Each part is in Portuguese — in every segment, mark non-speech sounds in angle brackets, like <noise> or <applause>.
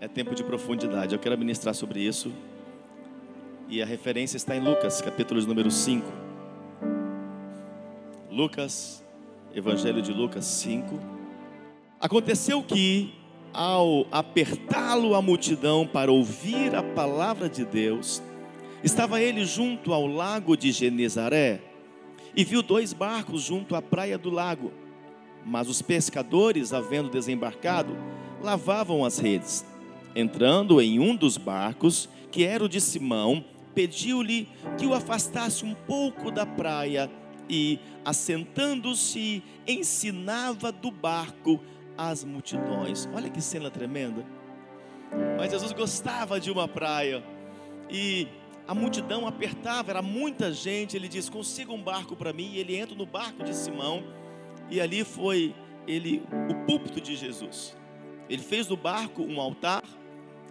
é tempo de profundidade. Eu quero ministrar sobre isso. E a referência está em Lucas, capítulo número 5. Lucas, Evangelho de Lucas 5. Aconteceu que, ao apertá-lo a multidão para ouvir a palavra de Deus, estava ele junto ao lago de Genezaré e viu dois barcos junto à praia do lago. Mas os pescadores, havendo desembarcado, lavavam as redes. Entrando em um dos barcos, que era o de Simão, pediu-lhe que o afastasse um pouco da praia e, assentando-se, ensinava do barco as multidões. Olha que cena tremenda. Mas Jesus gostava de uma praia e a multidão apertava, era muita gente. Ele diz: Consiga um barco para mim. E ele entra no barco de Simão e ali foi ele o púlpito de Jesus. Ele fez do barco um altar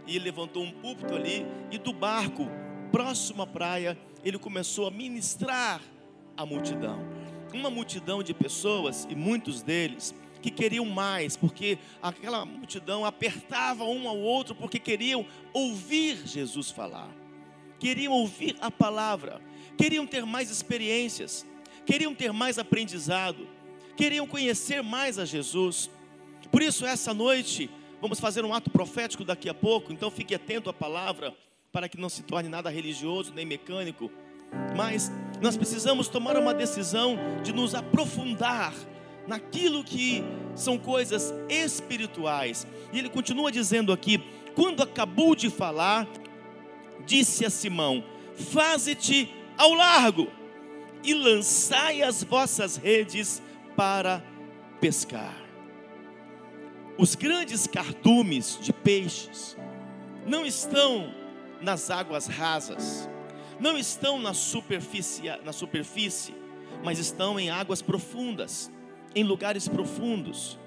e levantou um púlpito ali e do barco próximo à praia ele começou a ministrar a multidão. Uma multidão de pessoas e muitos deles que queriam mais, porque aquela multidão apertava um ao outro porque queriam ouvir Jesus falar. Queriam ouvir a palavra, queriam ter mais experiências, queriam ter mais aprendizado queriam conhecer mais a Jesus. Por isso, essa noite, vamos fazer um ato profético daqui a pouco, então fique atento à palavra, para que não se torne nada religioso nem mecânico. Mas nós precisamos tomar uma decisão de nos aprofundar naquilo que são coisas espirituais. E ele continua dizendo aqui: quando acabou de falar, disse a Simão: Faze-te ao largo e lançai as vossas redes para pescar. Os grandes cardumes de peixes não estão nas águas rasas, não estão na superfície, na superfície, mas estão em águas profundas, em lugares profundos.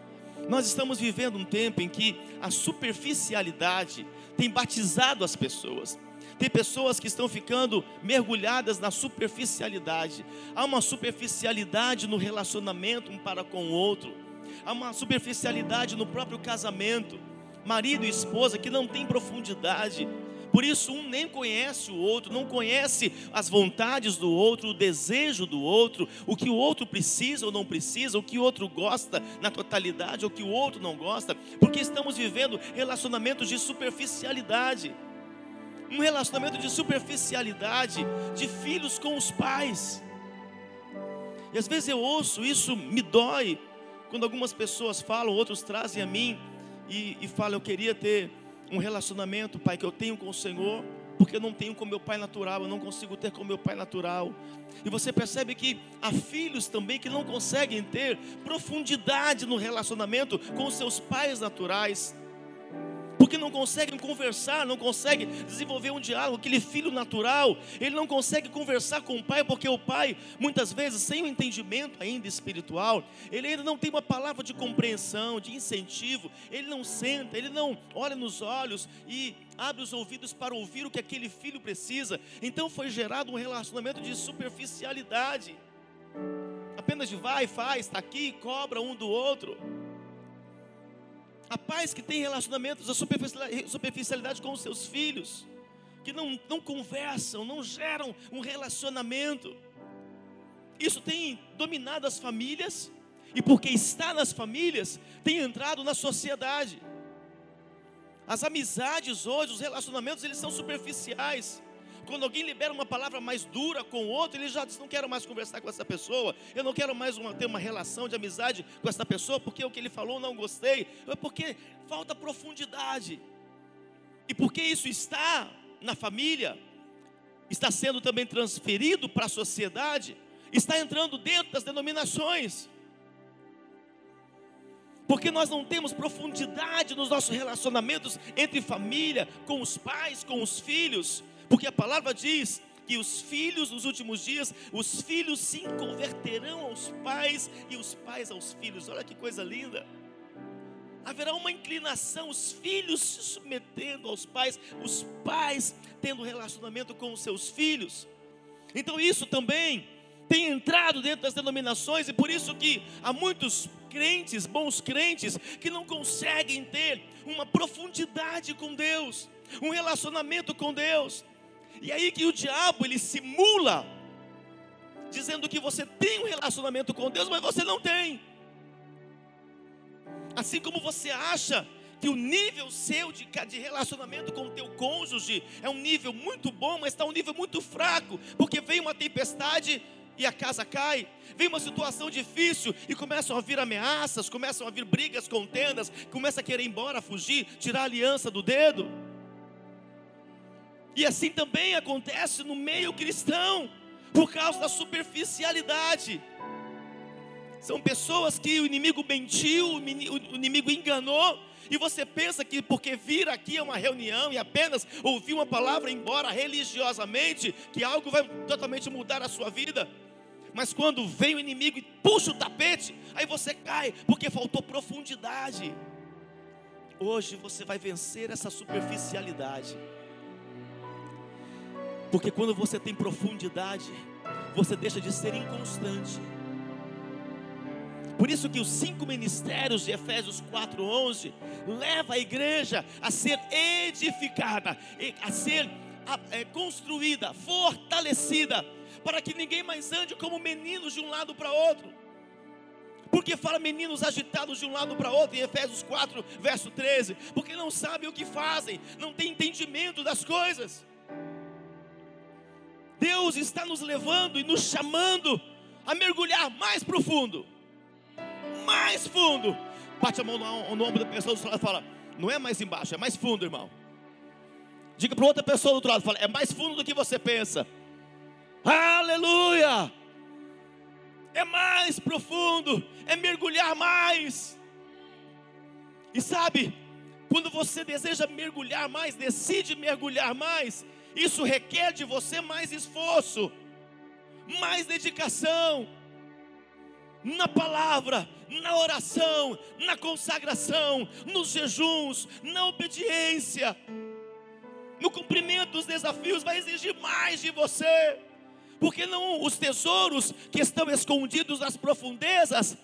Nós estamos vivendo um tempo em que a superficialidade tem batizado as pessoas. Tem pessoas que estão ficando mergulhadas na superficialidade. Há uma superficialidade no relacionamento um para com o outro. Há uma superficialidade no próprio casamento. Marido e esposa que não tem profundidade. Por isso, um nem conhece o outro, não conhece as vontades do outro, o desejo do outro, o que o outro precisa ou não precisa, o que o outro gosta na totalidade ou o que o outro não gosta, porque estamos vivendo relacionamentos de superficialidade um relacionamento de superficialidade, de filhos com os pais. E às vezes eu ouço, isso me dói, quando algumas pessoas falam, outros trazem a mim e, e falam: Eu queria ter um relacionamento, pai, que eu tenho com o Senhor, porque eu não tenho com meu pai natural, eu não consigo ter com meu pai natural. E você percebe que há filhos também que não conseguem ter profundidade no relacionamento com seus pais naturais porque não conseguem conversar, não conseguem desenvolver um diálogo. Aquele filho natural, ele não consegue conversar com o pai, porque o pai, muitas vezes, sem o um entendimento ainda espiritual, ele ainda não tem uma palavra de compreensão, de incentivo, ele não senta, ele não olha nos olhos e abre os ouvidos para ouvir o que aquele filho precisa. Então foi gerado um relacionamento de superficialidade. Apenas de vai, faz, está aqui, cobra um do outro. Há pais que têm relacionamentos, a superficialidade com os seus filhos, que não, não conversam, não geram um relacionamento. Isso tem dominado as famílias, e porque está nas famílias, tem entrado na sociedade. As amizades hoje, os relacionamentos, eles são superficiais. Quando alguém libera uma palavra mais dura com o outro, ele já diz: Não quero mais conversar com essa pessoa, eu não quero mais uma, ter uma relação de amizade com essa pessoa, porque o que ele falou não gostei, é porque falta profundidade. E porque isso está na família, está sendo também transferido para a sociedade, está entrando dentro das denominações. Porque nós não temos profundidade nos nossos relacionamentos entre família, com os pais, com os filhos. Porque a palavra diz que os filhos nos últimos dias, os filhos se converterão aos pais e os pais aos filhos. Olha que coisa linda. Haverá uma inclinação, os filhos se submetendo aos pais, os pais tendo relacionamento com os seus filhos. Então isso também tem entrado dentro das denominações e por isso que há muitos crentes, bons crentes, que não conseguem ter uma profundidade com Deus, um relacionamento com Deus. E aí que o diabo ele simula, dizendo que você tem um relacionamento com Deus, mas você não tem. Assim como você acha que o nível seu de, de relacionamento com o teu cônjuge é um nível muito bom, mas está um nível muito fraco, porque veio uma tempestade e a casa cai, vem uma situação difícil e começam a vir ameaças, começam a vir brigas, contendas, começa a querer ir embora, fugir, tirar a aliança do dedo. E assim também acontece no meio cristão, por causa da superficialidade. São pessoas que o inimigo mentiu, o inimigo enganou, e você pensa que porque vir aqui a uma reunião e apenas ouvir uma palavra embora religiosamente, que algo vai totalmente mudar a sua vida. Mas quando vem o inimigo e puxa o tapete, aí você cai, porque faltou profundidade. Hoje você vai vencer essa superficialidade. Porque quando você tem profundidade, você deixa de ser inconstante. Por isso que os cinco ministérios de Efésios 4:11 leva a igreja a ser edificada, a ser é, construída, fortalecida, para que ninguém mais ande como meninos de um lado para outro. Porque fala meninos agitados de um lado para outro, em Efésios 4, verso 13, porque não sabem o que fazem, não têm entendimento das coisas. Deus está nos levando e nos chamando a mergulhar mais profundo mais fundo. Bate a mão no, no ombro da pessoa do outro lado e fala: Não é mais embaixo, é mais fundo, irmão. Diga para outra pessoa do outro lado: fala, É mais fundo do que você pensa. Aleluia! É mais profundo, é mergulhar mais. E sabe, quando você deseja mergulhar mais, decide mergulhar mais, isso requer de você mais esforço, mais dedicação na palavra, na oração, na consagração, nos jejuns, na obediência, no cumprimento dos desafios, vai exigir mais de você, porque não os tesouros que estão escondidos nas profundezas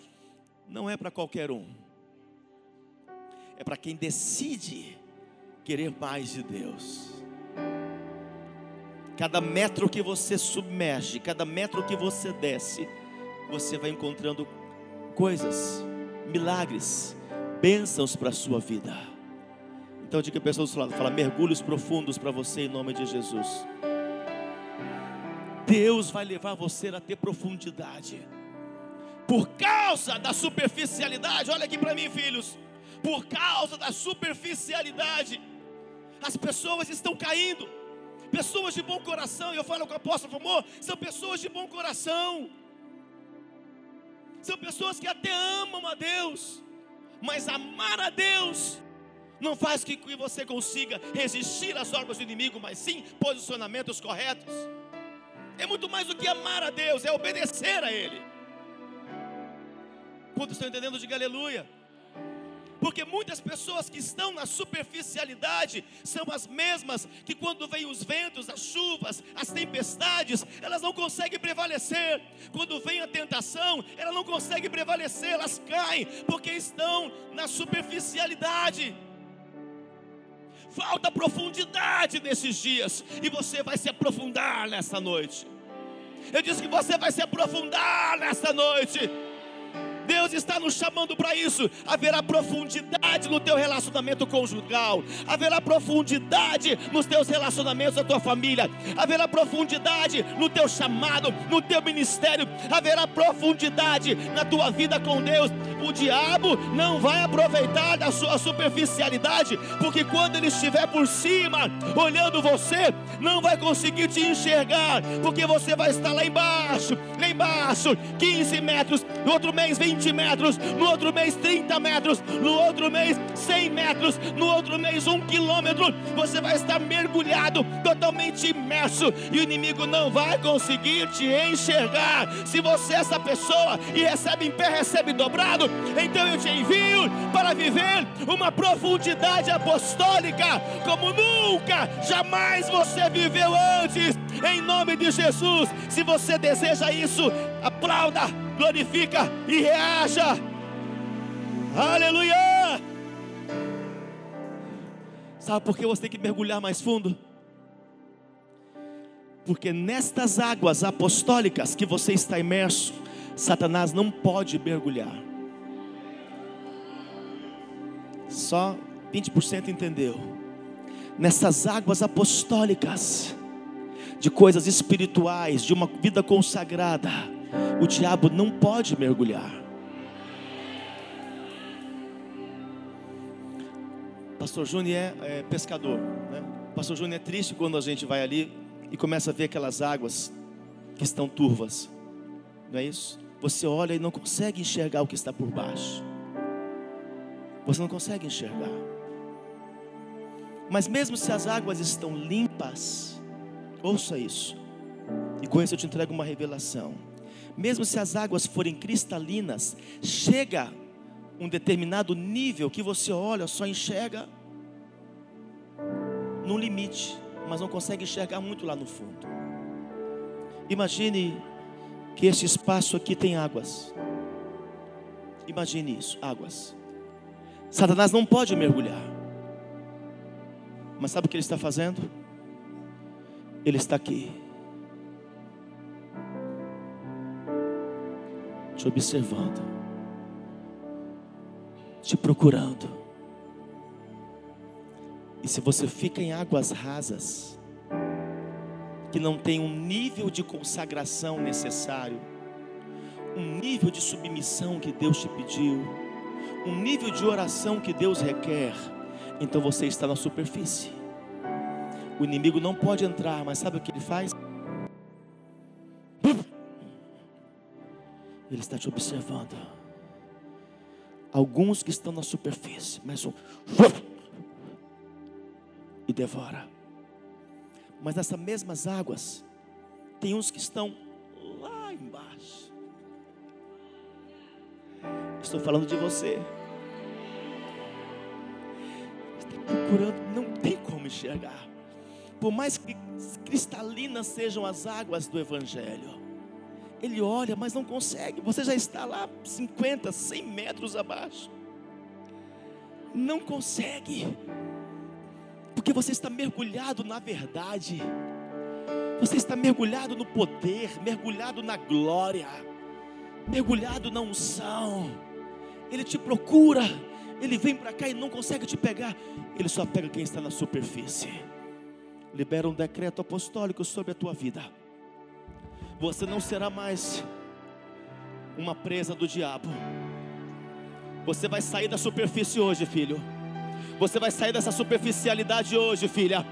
não é para qualquer um, é para quem decide querer mais de Deus. Cada metro que você submerge, cada metro que você desce, você vai encontrando coisas, milagres, bênçãos para a sua vida. Então diga a pessoa do seu lado, fala mergulhos profundos para você em nome de Jesus. Deus vai levar você a ter profundidade. Por causa da superficialidade, olha aqui para mim, filhos. Por causa da superficialidade, as pessoas estão caindo. Pessoas de bom coração, e eu falo com o apóstolo amor, são pessoas de bom coração são pessoas que até amam a Deus, mas amar a Deus não faz que você consiga resistir às obras do inimigo, mas sim posicionamentos corretos. É muito mais do que amar a Deus, é obedecer a Ele. Quantos estão entendendo? Diga aleluia. Porque muitas pessoas que estão na superficialidade são as mesmas que quando vêm os ventos, as chuvas, as tempestades, elas não conseguem prevalecer. Quando vem a tentação, ela não consegue prevalecer, elas caem porque estão na superficialidade. Falta profundidade nesses dias e você vai se aprofundar nessa noite. Eu disse que você vai se aprofundar nessa noite. Deus está nos chamando para isso. Haverá profundidade no teu relacionamento conjugal, haverá profundidade nos teus relacionamentos da tua família, haverá profundidade no teu chamado, no teu ministério, haverá profundidade na tua vida com Deus. O diabo não vai aproveitar da sua superficialidade, porque quando ele estiver por cima, olhando você, não vai conseguir te enxergar, porque você vai estar lá embaixo, lá embaixo, 15 metros, no outro mês 20 20 metros, no outro mês 30 metros, no outro mês 100 metros, no outro mês 1 quilômetro. Você vai estar mergulhado, totalmente imerso, e o inimigo não vai conseguir te enxergar. Se você é essa pessoa e recebe em pé, recebe dobrado, então eu te envio para viver uma profundidade apostólica como nunca, jamais você viveu antes. Em nome de Jesus, se você deseja isso, aplauda glorifica e reaja. Aleluia! Sabe por que você tem que mergulhar mais fundo? Porque nestas águas apostólicas que você está imerso, Satanás não pode mergulhar. Só 20% entendeu. Nessas águas apostólicas, de coisas espirituais, de uma vida consagrada, o diabo não pode mergulhar. Pastor Júnior é, é pescador. Né? Pastor Júnior é triste quando a gente vai ali e começa a ver aquelas águas que estão turvas. Não é isso? Você olha e não consegue enxergar o que está por baixo. Você não consegue enxergar. Mas mesmo se as águas estão limpas, ouça isso. E com isso eu te entrego uma revelação. Mesmo se as águas forem cristalinas, chega um determinado nível que você olha, só enxerga no limite, mas não consegue enxergar muito lá no fundo. Imagine que esse espaço aqui tem águas. Imagine isso, águas. Satanás não pode mergulhar. Mas sabe o que ele está fazendo? Ele está aqui. Te observando. Te procurando. E se você fica em águas rasas, que não tem um nível de consagração necessário, um nível de submissão que Deus te pediu, um nível de oração que Deus requer, então você está na superfície. O inimigo não pode entrar, mas sabe o que ele faz? Ele está te observando. Alguns que estão na superfície, mas um e devora. Mas nessas mesmas águas, tem uns que estão lá embaixo. Estou falando de você. Está procurando, não tem como enxergar. Por mais que cristalinas sejam as águas do Evangelho, ele olha, mas não consegue. Você já está lá 50, 100 metros abaixo. Não consegue porque você está mergulhado na verdade, você está mergulhado no poder, mergulhado na glória, mergulhado na unção. Ele te procura, ele vem para cá e não consegue te pegar, ele só pega quem está na superfície. Libera um decreto apostólico sobre a tua vida. Você não será mais uma presa do diabo. Você vai sair da superfície hoje, filho. Você vai sair dessa superficialidade hoje, filha.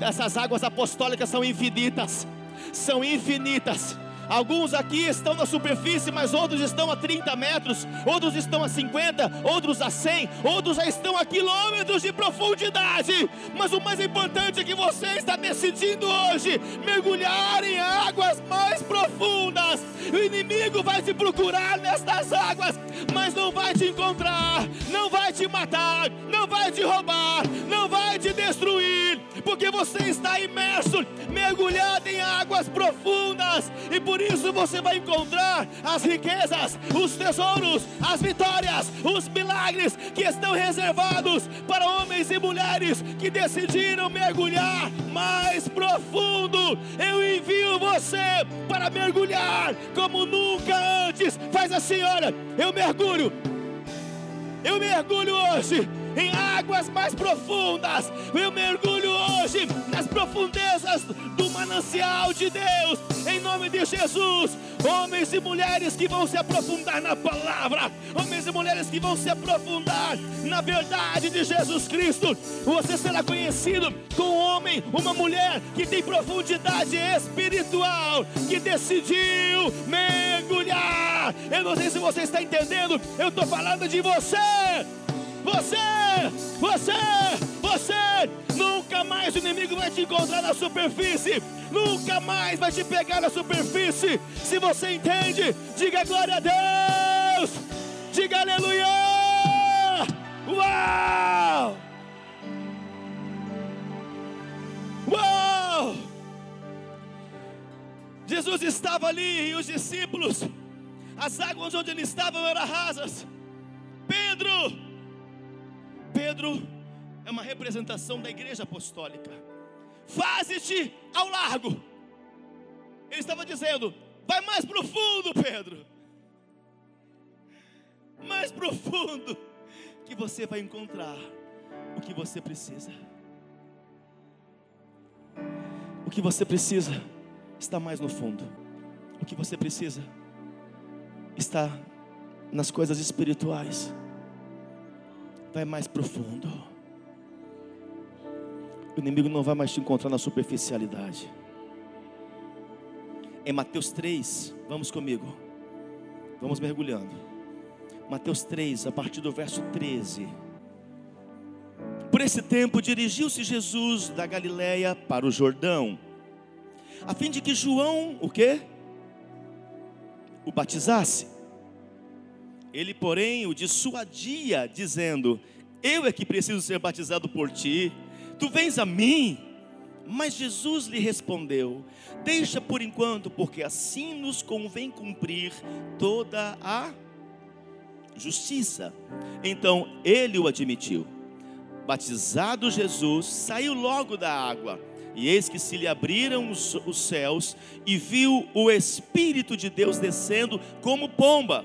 Essas águas apostólicas são infinitas, são infinitas. Alguns aqui estão na superfície, mas outros estão a 30 metros, outros estão a 50, outros a 100, outros já estão a quilômetros de profundidade. Mas o mais importante é que você está decidindo hoje mergulhar em águas mais profundas. O inimigo vai te procurar nestas águas, mas não vai te encontrar, não vai te matar, não vai te roubar, não vai te destruir, porque você está imerso, mergulhado em águas profundas e por isso você vai encontrar as riquezas, os tesouros, as vitórias, os milagres que estão reservados para homens e mulheres que decidiram mergulhar mais profundo. Eu envio você para mergulhar como nunca antes. Faz assim, olha, eu mergulho. Eu mergulho hoje em águas mais profundas. Eu mergulho hoje nas profundezas do manancial de Deus, em nome de Jesus. Homens e mulheres que vão se aprofundar na palavra, homens e mulheres que vão se aprofundar na verdade de Jesus Cristo. Você será conhecido como um homem, uma mulher que tem profundidade espiritual, que decidiu mergulhar. Eu não sei se você está entendendo, eu estou falando de você. Você, você, você, nunca mais o inimigo vai te encontrar na superfície, nunca mais vai te pegar na superfície. Se você entende, diga glória a Deus, diga aleluia. Uau! Uau! Jesus estava ali e os discípulos, as águas onde eles estavam eram rasas. Pedro Pedro. É uma representação da igreja apostólica. Faze-te ao largo. Ele estava dizendo: vai mais profundo, Pedro. Mais profundo, que você vai encontrar o que você precisa. O que você precisa está mais no fundo. O que você precisa está nas coisas espirituais. Vai mais profundo. O inimigo não vai mais te encontrar na superficialidade. Em Mateus 3, vamos comigo. Vamos mergulhando. Mateus 3, a partir do verso 13. Por esse tempo dirigiu-se Jesus da Galiléia para o Jordão, a fim de que João, o quê? O batizasse. Ele, porém, o dissuadia, dizendo: Eu é que preciso ser batizado por ti, tu vens a mim. Mas Jesus lhe respondeu: Deixa por enquanto, porque assim nos convém cumprir toda a justiça. Então ele o admitiu. Batizado Jesus, saiu logo da água. E eis que se lhe abriram os, os céus, e viu o Espírito de Deus descendo como pomba,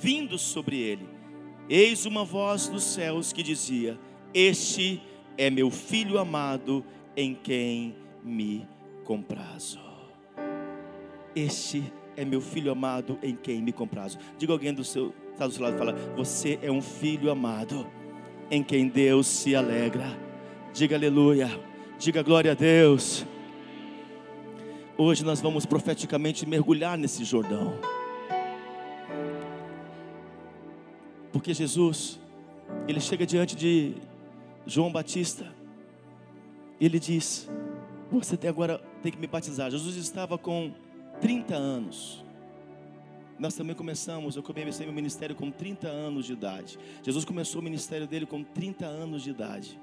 vindo sobre ele. Eis uma voz dos céus que dizia: Este é meu filho amado, em quem me comprazo. Este é meu filho amado, em quem me comprazo. Diga alguém do seu, está do seu lado, fala: Você é um filho amado, em quem Deus se alegra. Diga aleluia. Diga glória a Deus. Hoje nós vamos profeticamente mergulhar nesse Jordão. Porque Jesus, ele chega diante de João Batista, e ele diz: Você tem agora tem que me batizar. Jesus estava com 30 anos. Nós também começamos, eu comecei meu ministério com 30 anos de idade. Jesus começou o ministério dele com 30 anos de idade.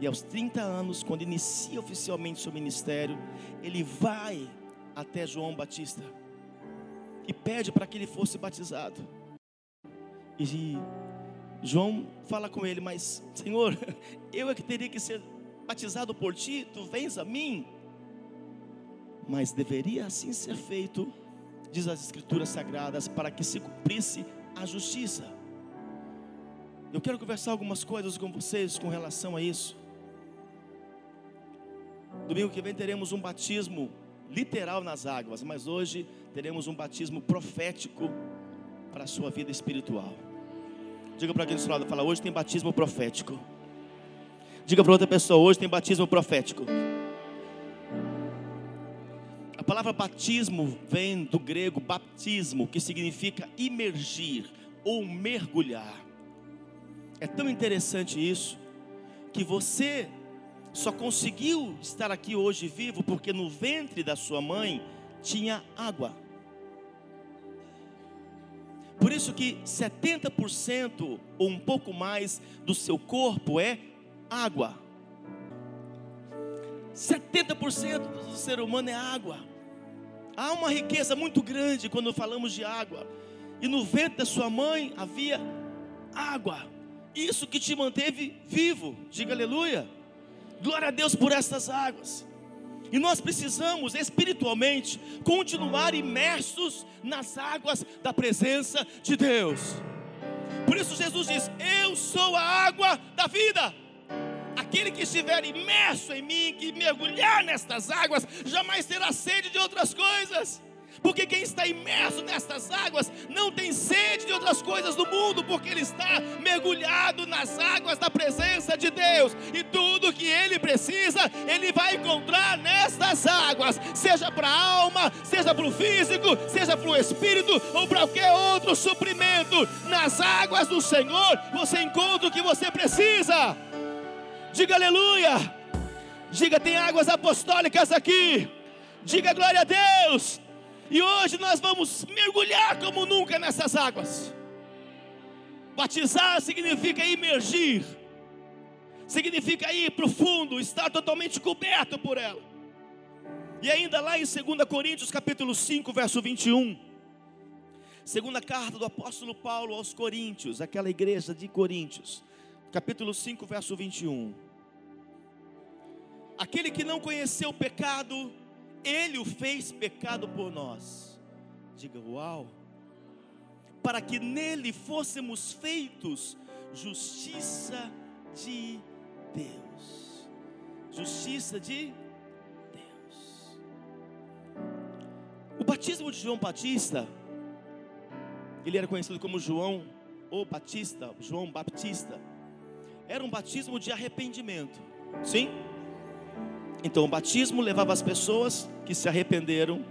E aos 30 anos, quando inicia oficialmente seu ministério, ele vai até João Batista e pede para que ele fosse batizado. E João fala com ele, mas Senhor, <laughs> eu é que teria que ser batizado por ti, tu vens a mim. Mas deveria assim ser feito, diz as Escrituras Sagradas, para que se cumprisse a justiça. Eu quero conversar algumas coisas com vocês com relação a isso. Domingo que vem teremos um batismo literal nas águas, mas hoje teremos um batismo profético para a sua vida espiritual. Diga para quem do seu lado, fala, hoje tem batismo profético. Diga para outra pessoa, hoje tem batismo profético. A palavra batismo vem do grego baptismo, que significa imergir ou mergulhar. É tão interessante isso, que você só conseguiu estar aqui hoje vivo porque no ventre da sua mãe tinha água. Por isso que 70% ou um pouco mais do seu corpo é água. 70% do ser humano é água. Há uma riqueza muito grande quando falamos de água. E no ventre da sua mãe havia água. Isso que te manteve vivo. Diga aleluia. Glória a Deus por essas águas. E nós precisamos espiritualmente continuar imersos nas águas da presença de Deus. Por isso Jesus diz: Eu sou a água da vida. Aquele que estiver imerso em mim, que mergulhar nestas águas, jamais terá sede de outras coisas. Porque quem está imerso nestas águas não tem sede de outras coisas do mundo, porque ele está mergulhado nas águas da presença de Deus. E tudo que ele precisa, ele vai encontrar nestas águas, seja para a alma, seja para o físico, seja para o espírito ou para qualquer outro suprimento. Nas águas do Senhor, você encontra o que você precisa. Diga aleluia. Diga, tem águas apostólicas aqui. Diga glória a Deus. E hoje nós vamos mergulhar como nunca nessas águas. Batizar significa imergir, significa ir profundo, estar totalmente coberto por ela. E ainda lá em 2 Coríntios capítulo 5, verso 21, Segunda carta do apóstolo Paulo aos Coríntios, aquela igreja de Coríntios, capítulo 5, verso 21. Aquele que não conheceu o pecado, ele o fez pecado por nós. Diga uau! Para que nele fôssemos feitos justiça de Deus. Justiça de Deus. O batismo de João Batista, ele era conhecido como João ou Batista, João Baptista. Era um batismo de arrependimento. Sim? Então o batismo levava as pessoas que se arrependeram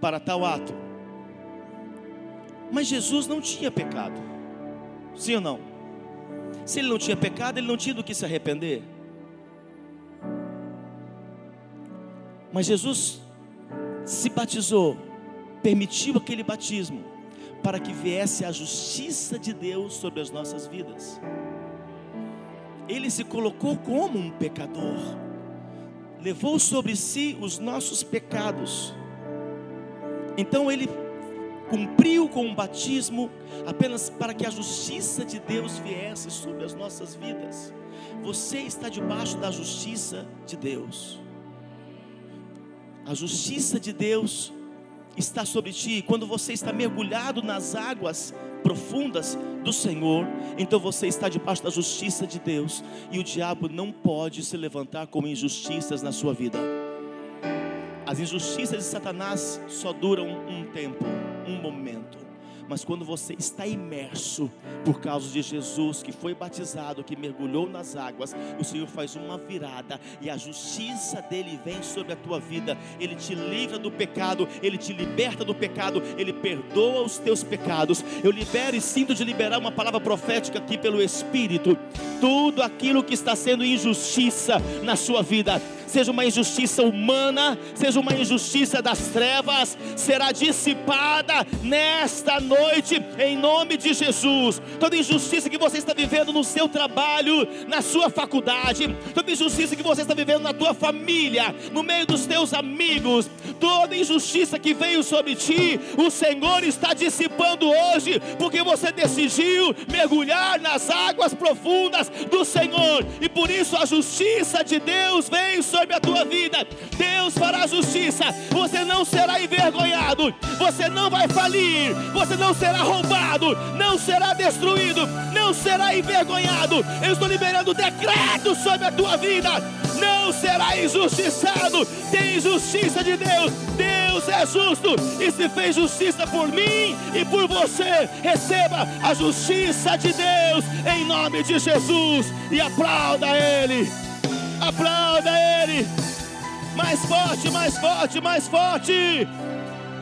para tal ato. Mas Jesus não tinha pecado. Sim ou não? Se ele não tinha pecado, ele não tinha do que se arrepender. Mas Jesus se batizou, permitiu aquele batismo, para que viesse a justiça de Deus sobre as nossas vidas. Ele se colocou como um pecador, levou sobre si os nossos pecados. Então ele cumpriu com o batismo apenas para que a justiça de Deus viesse sobre as nossas vidas. Você está debaixo da justiça de Deus. A justiça de Deus está sobre ti. Quando você está mergulhado nas águas profundas do Senhor, então você está debaixo da justiça de Deus, e o diabo não pode se levantar com injustiças na sua vida. As injustiças de Satanás só duram um tempo um momento. Mas quando você está imerso por causa de Jesus, que foi batizado, que mergulhou nas águas, o Senhor faz uma virada e a justiça dele vem sobre a tua vida. Ele te livra do pecado, ele te liberta do pecado, ele perdoa os teus pecados. Eu libero e sinto de liberar uma palavra profética aqui pelo Espírito. Tudo aquilo que está sendo injustiça na sua vida, seja uma injustiça humana, seja uma injustiça das trevas, será dissipada nesta noite, em nome de Jesus. Toda injustiça que você está vivendo no seu trabalho, na sua faculdade, toda injustiça que você está vivendo na tua família, no meio dos teus amigos, toda injustiça que veio sobre ti, o Senhor está dissipando hoje, porque você decidiu mergulhar nas águas profundas do Senhor, e por isso a justiça de Deus vem sobre a tua vida. Deus fará justiça. Você não será envergonhado. Você não vai falir. Você não será roubado. Não será destruído. Não será envergonhado. Eu estou liberando decreto sobre a tua vida. Não será injustiçado. Tem justiça de Deus. Deus é justo e se fez justiça por mim e por você. Receba a justiça de Deus em nome de Jesus e aplauda Ele. Aplauda Ele. Mais forte, mais forte, mais forte.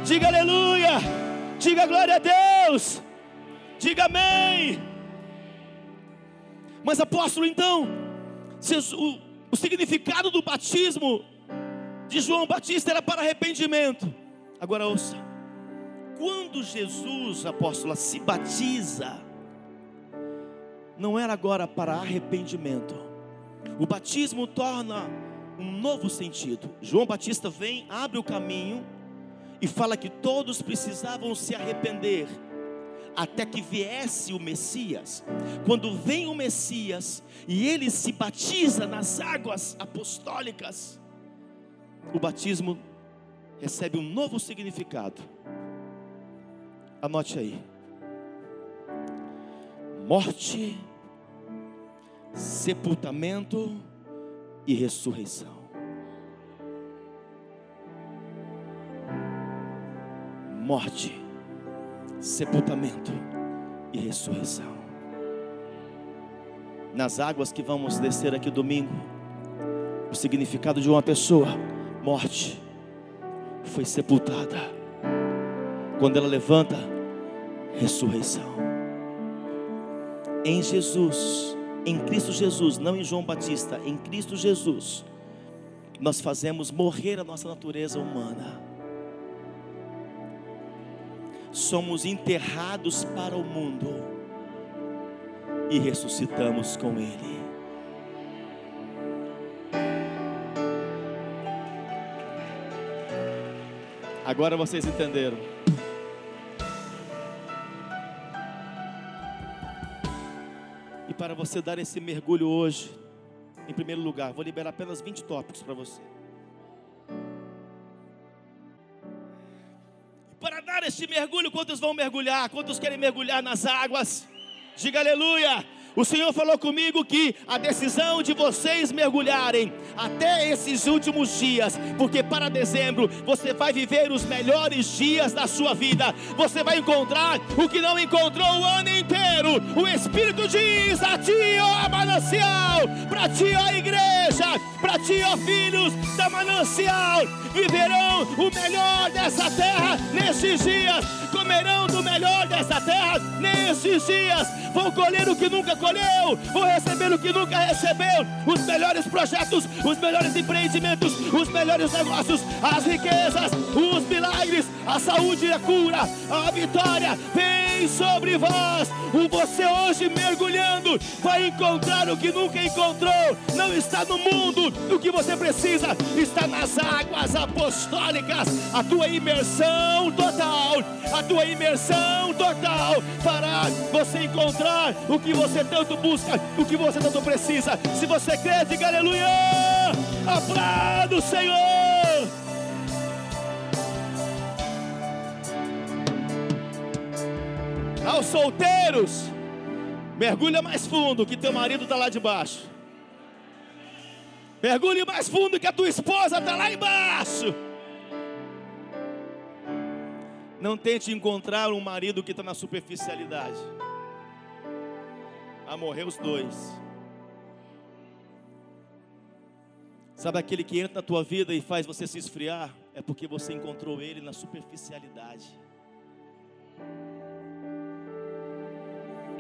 Diga aleluia. Diga glória a Deus. Diga amém. Mas apóstolo, então, o, significado do batismo de João Batista era para arrependimento. Agora ouça. Quando Jesus, apóstolo, se batiza, não era agora para arrependimento o batismo torna um novo sentido. João Batista vem, abre o caminho e fala que todos precisavam se arrepender até que viesse o Messias. Quando vem o Messias e ele se batiza nas águas apostólicas, o batismo recebe um novo significado. Anote aí: morte sepultamento e ressurreição. Morte, sepultamento e ressurreição. Nas águas que vamos descer aqui domingo, o significado de uma pessoa, morte, foi sepultada. Quando ela levanta, ressurreição. Em Jesus, em Cristo Jesus, não em João Batista, em Cristo Jesus, nós fazemos morrer a nossa natureza humana. Somos enterrados para o mundo e ressuscitamos com Ele. Agora vocês entenderam. E para você dar esse mergulho hoje, em primeiro lugar, vou liberar apenas 20 tópicos para você. Para dar esse mergulho, quantos vão mergulhar? Quantos querem mergulhar nas águas? Diga aleluia! O Senhor falou comigo que a decisão de vocês mergulharem até esses últimos dias, porque para dezembro você vai viver os melhores dias da sua vida. Você vai encontrar o que não encontrou o ano inteiro. O Espírito diz a ti, ó manancial, para ti, ó igreja, para ti, ó filhos da manancial, viverão o melhor dessa terra nesses dias, comerão do melhor dessa terra nesses dias, vão colher o que nunca colheu, vou receber o que nunca recebeu, os melhores projetos, os melhores empreendimentos, os melhores negócios, as riquezas, os milagres, a saúde e a cura, a vitória vem sobre vós. O você hoje mergulhando vai encontrar o que nunca encontrou. Não está no mundo, o que você precisa está nas águas apostólicas. A tua imersão total, a tua imersão total fará você encontrar o que você tanto busca, o que você tanto precisa. Se você crê, diga aleluia. Aplauda o Senhor. Aos solteiros, mergulha mais fundo que teu marido está lá de baixo. Mergulhe mais fundo que a tua esposa está lá embaixo. Não tente encontrar um marido que está na superficialidade a morrer os dois. Sabe aquele que entra na tua vida e faz você se esfriar? É porque você encontrou ele na superficialidade.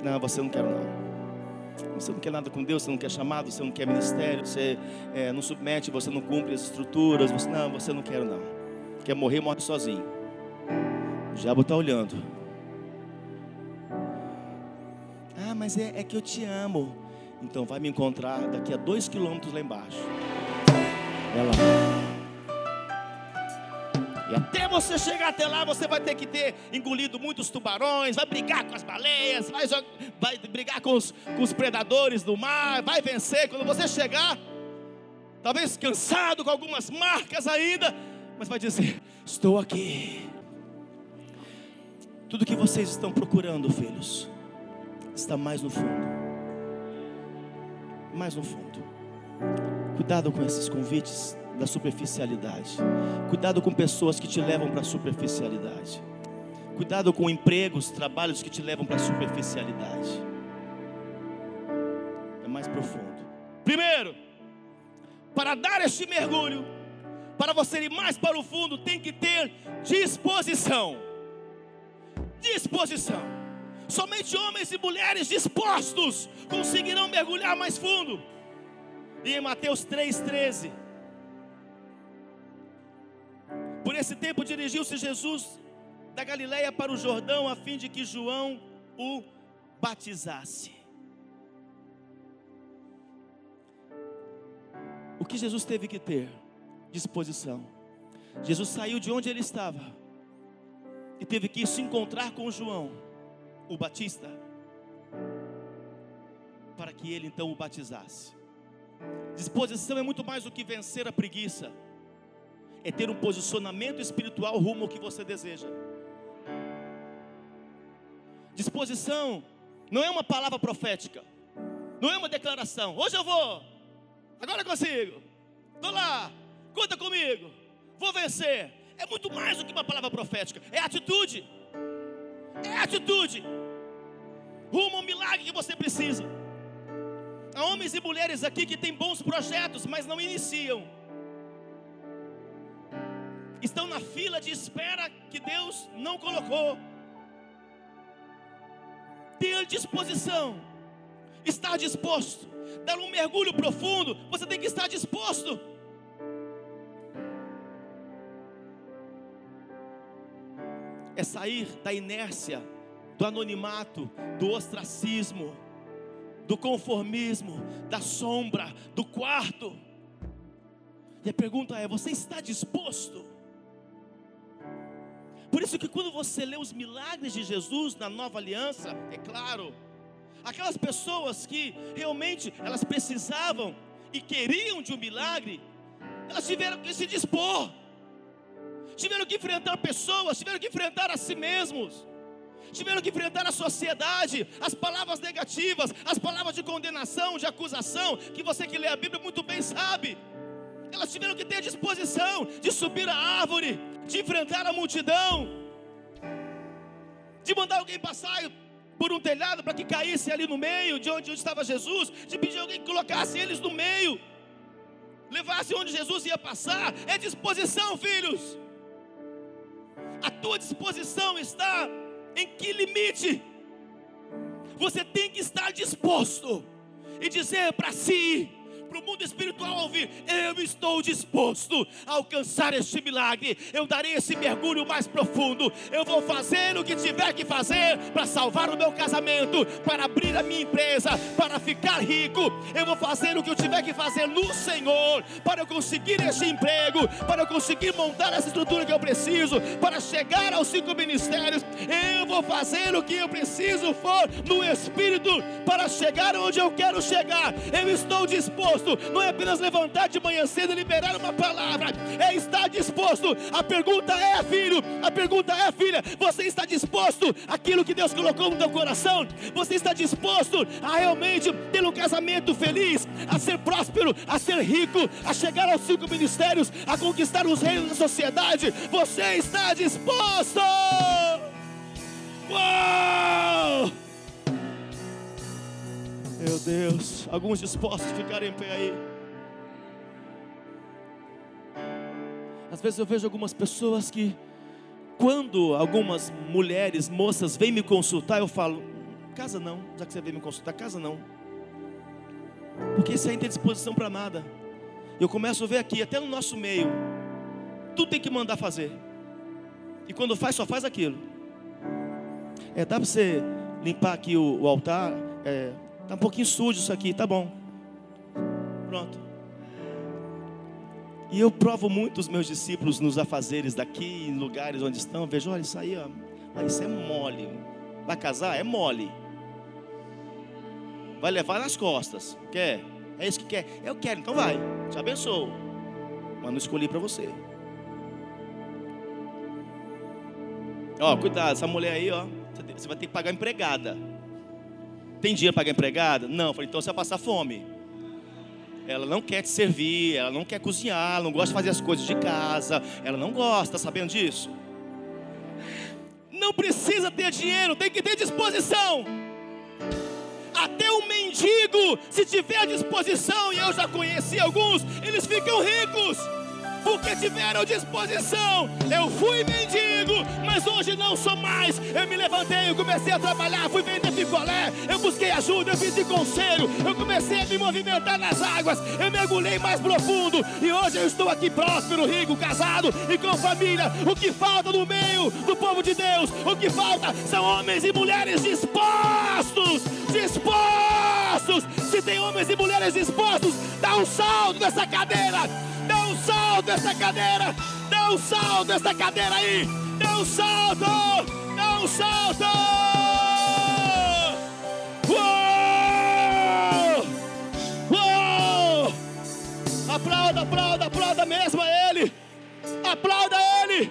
Não, você não quer não. Você não quer nada com Deus, você não quer chamado, você não quer ministério, você é, não submete, você não cumpre as estruturas. Você, não, você não quer não. Quer morrer, morre sozinho. O diabo está olhando. mas é, é que eu te amo. Então vai me encontrar daqui a dois quilômetros lá embaixo. É lá. E até você chegar até lá, você vai ter que ter engolido muitos tubarões, vai brigar com as baleias, vai, vai brigar com os, com os predadores do mar, vai vencer. Quando você chegar, talvez cansado, com algumas marcas ainda, mas vai dizer: Estou aqui. Tudo que vocês estão procurando, filhos, está mais no fundo. Mais no fundo. Cuidado com esses convites da superficialidade. Cuidado com pessoas que te levam para a superficialidade. Cuidado com empregos, trabalhos que te levam para a superficialidade. É mais profundo. Primeiro, para dar este mergulho, para você ir mais para o fundo, tem que ter disposição. Disposição. Somente homens e mulheres dispostos conseguirão mergulhar mais fundo. E em Mateus 3,13. Por esse tempo dirigiu-se Jesus da Galiléia para o Jordão, a fim de que João o batizasse. O que Jesus teve que ter? Disposição. Jesus saiu de onde ele estava e teve que se encontrar com João o Batista, para que ele então o batizasse. Disposição é muito mais do que vencer a preguiça, é ter um posicionamento espiritual rumo ao que você deseja. Disposição não é uma palavra profética, não é uma declaração. Hoje eu vou, agora consigo, estou lá, conta comigo, vou vencer. É muito mais do que uma palavra profética, é atitude. É atitude rumo ao milagre que você precisa. Há homens e mulheres aqui que têm bons projetos, mas não iniciam. Estão na fila de espera que Deus não colocou. Ter disposição, estar disposto, dar um mergulho profundo, você tem que estar disposto. É sair da inércia do anonimato, do ostracismo, do conformismo, da sombra, do quarto. E a pergunta é: você está disposto? Por isso que quando você lê os milagres de Jesus na nova aliança, é claro, Aquelas pessoas que realmente elas precisavam e queriam de um milagre, elas tiveram que se dispor, tiveram que enfrentar pessoas, tiveram que enfrentar a si mesmos, tiveram que enfrentar a sociedade, as palavras negativas, as palavras de condenação, de acusação, que você que lê a Bíblia muito bem sabe. Elas tiveram que ter a disposição de subir a árvore, de enfrentar a multidão, de mandar alguém passar por um telhado para que caísse ali no meio de onde, onde estava Jesus, de pedir alguém que colocasse eles no meio, levasse onde Jesus ia passar. É disposição, filhos. A tua disposição está em que limite? Você tem que estar disposto e dizer para si: para o mundo espiritual ouvir: Eu estou disposto a alcançar este milagre. Eu darei esse mergulho mais profundo. Eu vou fazer o que tiver que fazer para salvar o meu casamento, para abrir a minha empresa, para ficar rico. Eu vou fazer o que eu tiver que fazer no Senhor, para eu conseguir este emprego, para eu conseguir montar essa estrutura que eu preciso, para chegar aos cinco ministérios. Eu vou fazer o que eu preciso for no Espírito, para chegar onde eu quero chegar. Eu estou disposto disposto, não é apenas levantar de manhã cedo e liberar uma palavra, é estar disposto. A pergunta é, filho, a pergunta é, filha, você está disposto aquilo que Deus colocou no teu coração? Você está disposto a realmente ter um casamento feliz, a ser próspero, a ser rico, a chegar aos cinco ministérios, a conquistar os reinos da sociedade? Você está disposto? Uau! Meu Deus, alguns dispostos a ficar em pé aí. Às vezes eu vejo algumas pessoas que, quando algumas mulheres, moças, vêm me consultar, eu falo: casa não, já que você veio me consultar, casa não. Porque isso aí não tem disposição para nada. Eu começo a ver aqui, até no nosso meio, tudo tem que mandar fazer. E quando faz, só faz aquilo. É, dá para você limpar aqui o, o altar? É, Está um pouquinho sujo isso aqui, tá bom. Pronto. E eu provo muito os meus discípulos nos afazeres daqui, em lugares onde estão. Vejo, olha, isso aí, ó, isso é mole. Vai casar? É mole. Vai levar nas costas. Quer? É isso que quer? Eu quero, então vai. Te abençoo. Mas não escolhi para você. Ó, cuidado, essa mulher aí, ó, você vai ter que pagar empregada. Tem dinheiro para pagar empregada? Não. falei, então você vai passar fome. Ela não quer te servir, ela não quer cozinhar, ela não gosta de fazer as coisas de casa, ela não gosta, tá sabendo disso? Não precisa ter dinheiro, tem que ter disposição. Até o mendigo, se tiver disposição, e eu já conheci alguns, eles ficam ricos porque tiveram disposição. Eu fui mendigo, mas hoje não sou mais. Eu me levantei, eu comecei a trabalhar, fui vender picolé, eu busquei ajuda, eu pedi conselho, eu comecei a me movimentar nas águas, eu mergulhei mais profundo e hoje eu estou aqui próspero, rico, casado e com família. O que falta no meio do povo de Deus, o que falta são homens e mulheres dispostos, dispostos. Se tem homens e mulheres dispostos, dá um salto nessa cadeira Dá um salto dessa cadeira. Dá um salto dessa cadeira aí. Dá um salto. Dá um salto. Uou! Uou! Aplauda, aplauda, aplauda mesmo a Ele. Aplauda Ele.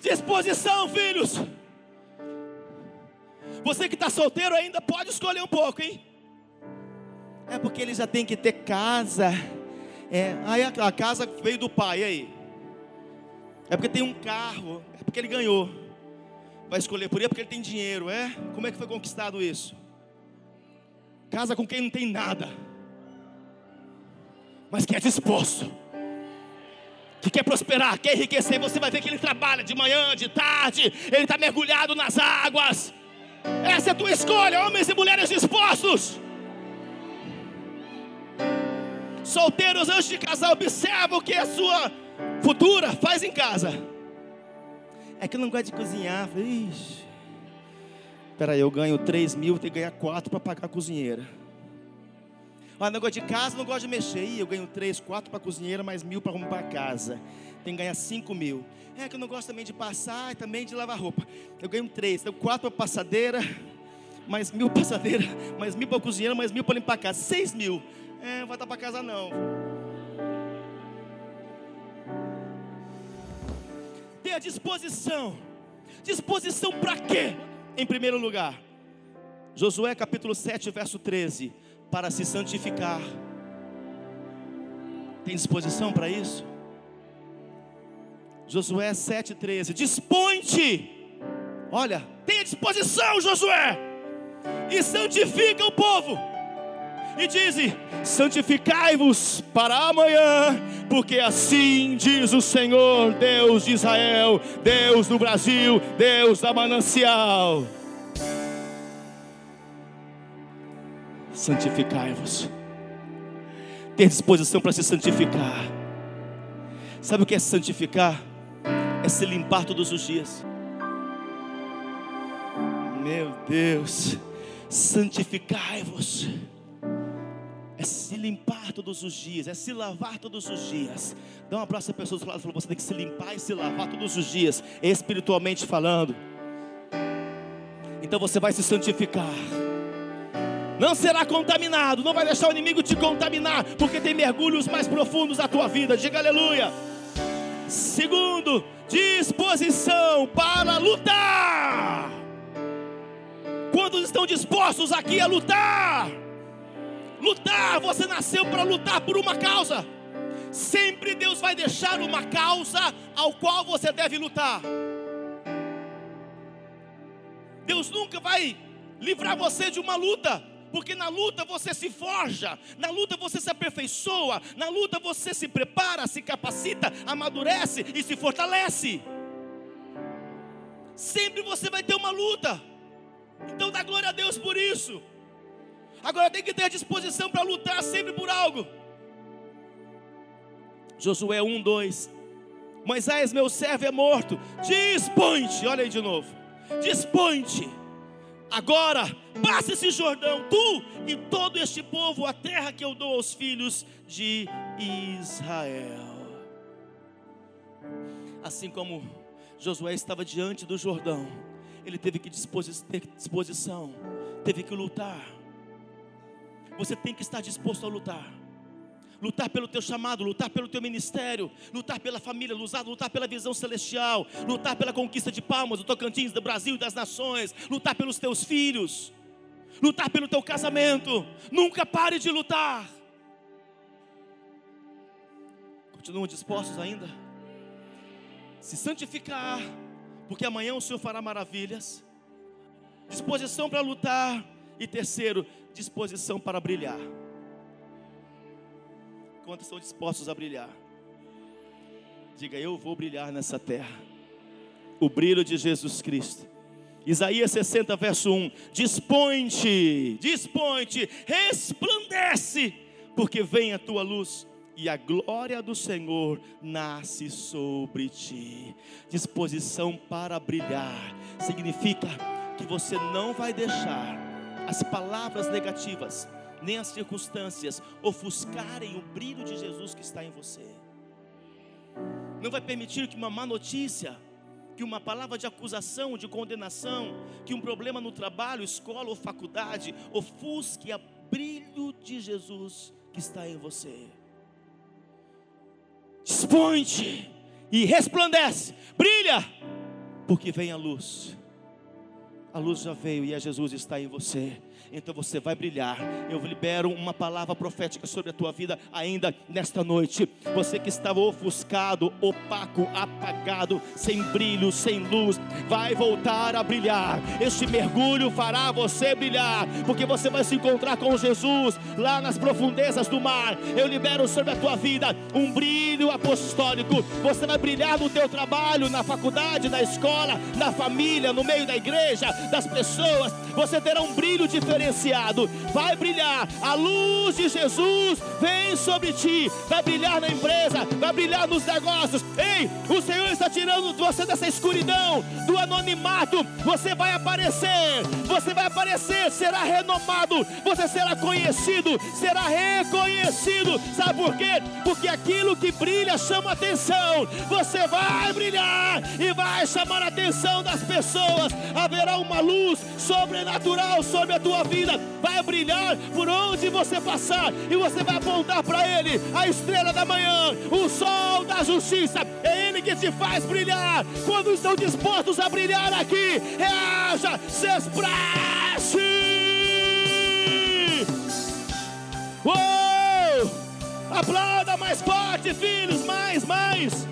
Disposição, filhos. Você que está solteiro ainda pode escolher um pouco, hein? É porque ele já tem que ter casa. É, aí a, a casa veio do pai, aí? É porque tem um carro, é porque ele ganhou. Vai escolher por ele é porque ele tem dinheiro, é? Como é que foi conquistado isso? Casa com quem não tem nada, mas que é disposto, que quer prosperar, quer enriquecer. Você vai ver que ele trabalha de manhã, de tarde, ele está mergulhado nas águas. Essa é a tua escolha, homens e mulheres dispostos. Solteiros antes de casar, observa o que a sua futura faz em casa. É que eu não gosto de cozinhar. Ixi. Peraí, eu ganho 3 mil, tenho que ganhar 4 para pagar a cozinheira. Ah, negócio de casa, não gosto de mexer. Ih, eu ganho três, quatro para cozinheira, mais mil para arrumar casa. Tem que ganhar cinco mil. É que eu não gosto também de passar e também de lavar roupa. Eu ganho três, então quatro para passadeira, mais mil passadeira, mais mil para cozinheira, mais mil para limpar a casa. Seis mil. É, vai estar para casa não. Ter a disposição. Disposição para quê? Em primeiro lugar, Josué capítulo 7, verso 13, para se santificar. Tem disposição para isso? Josué 7,13. Dispõe-te. Olha, tenha disposição, Josué. E santifica o povo. E diz: Santificai-vos para amanhã, porque assim diz o Senhor, Deus de Israel, Deus do Brasil, Deus da manancial. Santificai-vos. Ter disposição para se santificar. Sabe o que é santificar? é se limpar todos os dias. Meu Deus, santificai-vos. É se limpar todos os dias, é se lavar todos os dias. Dá um abraço à pessoa do lado e fala: você tem que se limpar e se lavar todos os dias, espiritualmente falando. Então você vai se santificar. Não será contaminado, não vai deixar o inimigo te contaminar, porque tem mergulhos mais profundos na tua vida. Diga aleluia. Segundo, disposição para lutar. Quantos estão dispostos aqui a lutar? Lutar, você nasceu para lutar por uma causa. Sempre Deus vai deixar uma causa ao qual você deve lutar. Deus nunca vai livrar você de uma luta porque na luta você se forja, na luta você se aperfeiçoa, na luta você se prepara, se capacita, amadurece e se fortalece. Sempre você vai ter uma luta, então dá glória a Deus por isso. Agora tem que ter a disposição para lutar sempre por algo. Josué 1, 2. Moisés, meu servo, é morto. Dispõe-te, olha aí de novo. Dispõe-te Agora, passa esse Jordão, tu e todo este povo, a terra que eu dou aos filhos de Israel. Assim como Josué estava diante do Jordão, ele teve que ter disposição, teve que lutar. Você tem que estar disposto a lutar lutar pelo teu chamado, lutar pelo teu ministério, lutar pela família, lutar, pela visão celestial, lutar pela conquista de palmas, do Tocantins, do Brasil e das nações, lutar pelos teus filhos, lutar pelo teu casamento. Nunca pare de lutar. Continuam dispostos ainda? Se santificar, porque amanhã o Senhor fará maravilhas. Disposição para lutar. E terceiro, disposição para brilhar. Quantos estão dispostos a brilhar? Diga, eu vou brilhar nessa terra. O brilho de Jesus Cristo. Isaías 60, verso 1: Dispõe-te, dispõe-te, resplandece, porque vem a tua luz e a glória do Senhor nasce sobre ti. Disposição para brilhar significa que você não vai deixar as palavras negativas nem as circunstâncias ofuscarem o brilho de Jesus que está em você. Não vai permitir que uma má notícia, que uma palavra de acusação, de condenação, que um problema no trabalho, escola ou faculdade ofusque o brilho de Jesus que está em você. Dispõe-te e resplandece, brilha, porque vem a luz. A luz já veio e a Jesus está em você então você vai brilhar. Eu libero uma palavra profética sobre a tua vida ainda nesta noite. Você que estava ofuscado, opaco, apagado, sem brilho, sem luz, vai voltar a brilhar. Este mergulho fará você brilhar, porque você vai se encontrar com Jesus lá nas profundezas do mar. Eu libero sobre a tua vida um brilho apostólico. Você vai brilhar no teu trabalho, na faculdade, na escola, na família, no meio da igreja, das pessoas. Você terá um brilho diferente diferenciado, vai brilhar. A luz de Jesus vem sobre ti, vai brilhar na empresa, vai brilhar nos negócios. Ei, o Senhor está tirando você dessa escuridão, do anonimato. Você vai aparecer, você vai aparecer, será renomado, você será conhecido, será reconhecido. Sabe por quê? Porque aquilo que brilha chama atenção. Você vai brilhar e vai chamar a atenção das pessoas. Haverá uma luz sobrenatural sobre a tua vida. Vai brilhar por onde você passar e você vai apontar para Ele a estrela da manhã, o sol da justiça. É Ele que te faz brilhar. Quando estão dispostos a brilhar aqui, reaja, se expresse. Uou! Aplauda mais forte, filhos, mais, mais.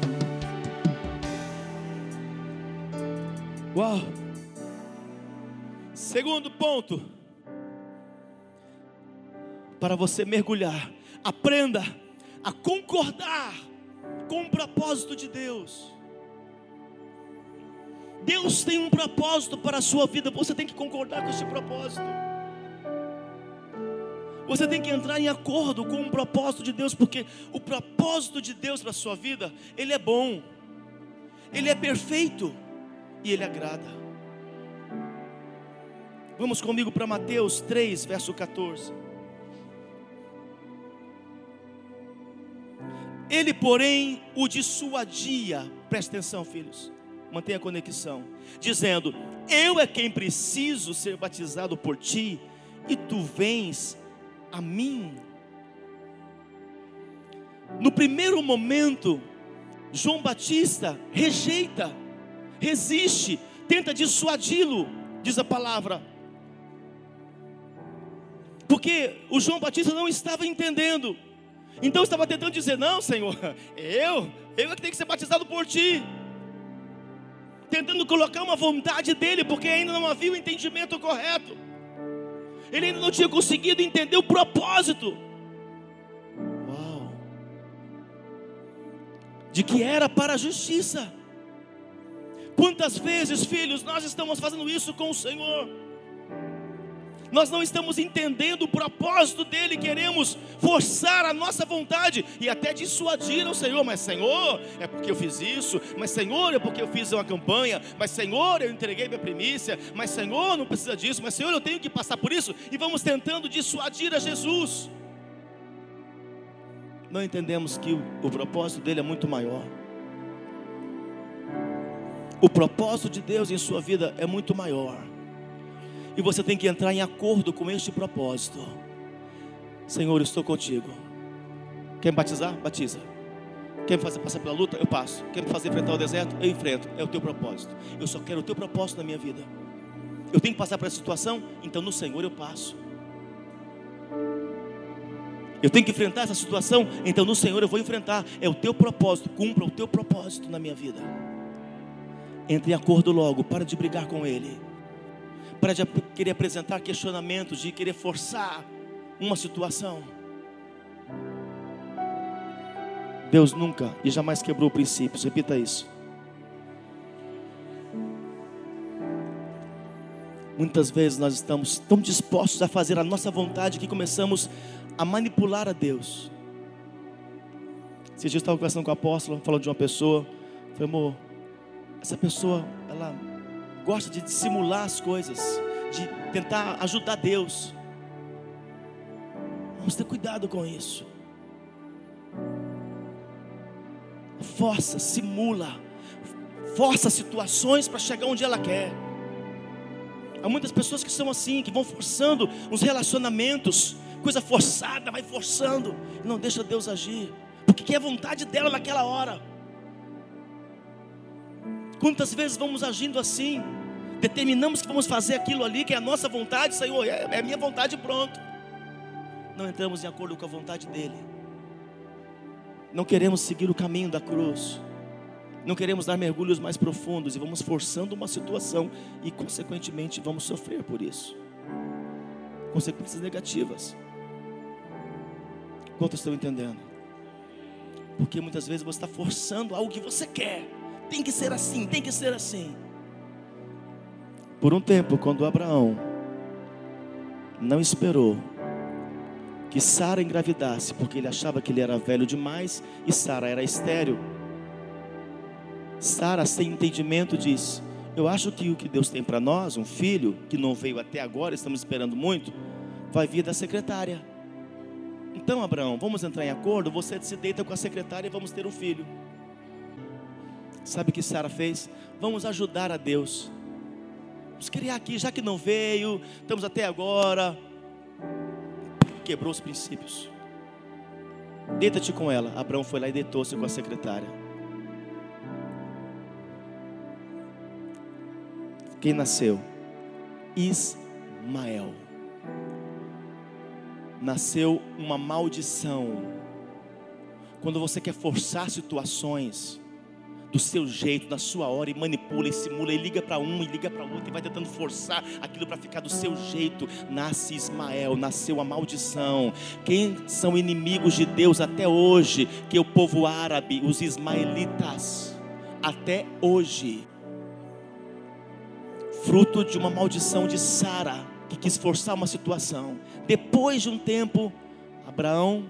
Uau! Segundo ponto, para você mergulhar, aprenda a concordar com o propósito de Deus. Deus tem um propósito para a sua vida, você tem que concordar com esse propósito. Você tem que entrar em acordo com o propósito de Deus, porque o propósito de Deus para a sua vida, ele é bom, ele é perfeito e ele agrada. Vamos comigo para Mateus 3, verso 14. Ele, porém, o dissuadia, presta atenção, filhos, mantenha a conexão, dizendo: Eu é quem preciso ser batizado por ti, e tu vens a mim. No primeiro momento, João Batista rejeita, resiste, tenta dissuadi-lo, diz a palavra. Porque o João Batista não estava entendendo. Então estava tentando dizer: Não, Senhor, eu, eu é que tenho que ser batizado por ti. Tentando colocar uma vontade dele, porque ainda não havia o entendimento correto. Ele ainda não tinha conseguido entender o propósito. Uau! De que era para a justiça. Quantas vezes, filhos, nós estamos fazendo isso com o Senhor? Nós não estamos entendendo o propósito dele, queremos forçar a nossa vontade e até dissuadir o Senhor, mas Senhor, é porque eu fiz isso, mas Senhor, é porque eu fiz uma campanha, mas Senhor, eu entreguei minha primícia, mas Senhor, não precisa disso, mas Senhor, eu tenho que passar por isso, e vamos tentando dissuadir a Jesus. Não entendemos que o, o propósito dele é muito maior. O propósito de Deus em sua vida é muito maior. E você tem que entrar em acordo com este propósito. Senhor, estou contigo. Quer me batizar? Batiza. Quer me fazer passar pela luta? Eu passo. Quer me fazer enfrentar o deserto? Eu enfrento. É o teu propósito. Eu só quero o teu propósito na minha vida. Eu tenho que passar por essa situação? Então no Senhor eu passo. Eu tenho que enfrentar essa situação? Então no Senhor eu vou enfrentar. É o teu propósito. Cumpra o teu propósito na minha vida. Entre em acordo logo. Para de brigar com Ele para querer apresentar questionamentos, de querer forçar uma situação. Deus nunca e jamais quebrou princípios, repita isso. Muitas vezes nós estamos tão dispostos a fazer a nossa vontade que começamos a manipular a Deus. Esse dia eu estava conversando com o apóstolo, falando de uma pessoa. Falei, amor, essa pessoa, ela gosta de dissimular as coisas, de tentar ajudar Deus. Vamos ter cuidado com isso. Força, simula, força situações para chegar onde ela quer. Há muitas pessoas que são assim, que vão forçando os relacionamentos, coisa forçada, vai forçando, e não deixa Deus agir, porque é vontade dela naquela hora. Quantas vezes vamos agindo assim? Determinamos que vamos fazer aquilo ali que é a nossa vontade, Senhor, é, é a minha vontade pronto. Não entramos em acordo com a vontade dEle. Não queremos seguir o caminho da cruz. Não queremos dar mergulhos mais profundos e vamos forçando uma situação e, consequentemente, vamos sofrer por isso. Consequências negativas. Quantos estão entendendo? Porque muitas vezes você está forçando algo que você quer tem que ser assim, tem que ser assim. Por um tempo, quando Abraão não esperou que Sara engravidasse, porque ele achava que ele era velho demais e Sara era estéril. Sara, sem entendimento, disse: Eu acho que o que Deus tem para nós, um filho que não veio até agora, estamos esperando muito, vai vir da secretária. Então, Abraão, vamos entrar em acordo. Você se deita com a secretária e vamos ter um filho. Sabe o que Sara fez? Vamos ajudar a Deus. Vamos criar aqui, já que não veio, estamos até agora. Quebrou os princípios. Deita-te com ela. Abraão foi lá e deitou-se com a secretária. Quem nasceu? Ismael. Nasceu uma maldição. Quando você quer forçar situações, do seu jeito, na sua hora, e manipula e simula, e liga para um e liga para outro, e vai tentando forçar aquilo para ficar do seu jeito. Nasce Ismael, nasceu a maldição. Quem são inimigos de Deus até hoje? Que é o povo árabe, os ismaelitas, até hoje. Fruto de uma maldição de Sara, que quis forçar uma situação. Depois de um tempo, Abraão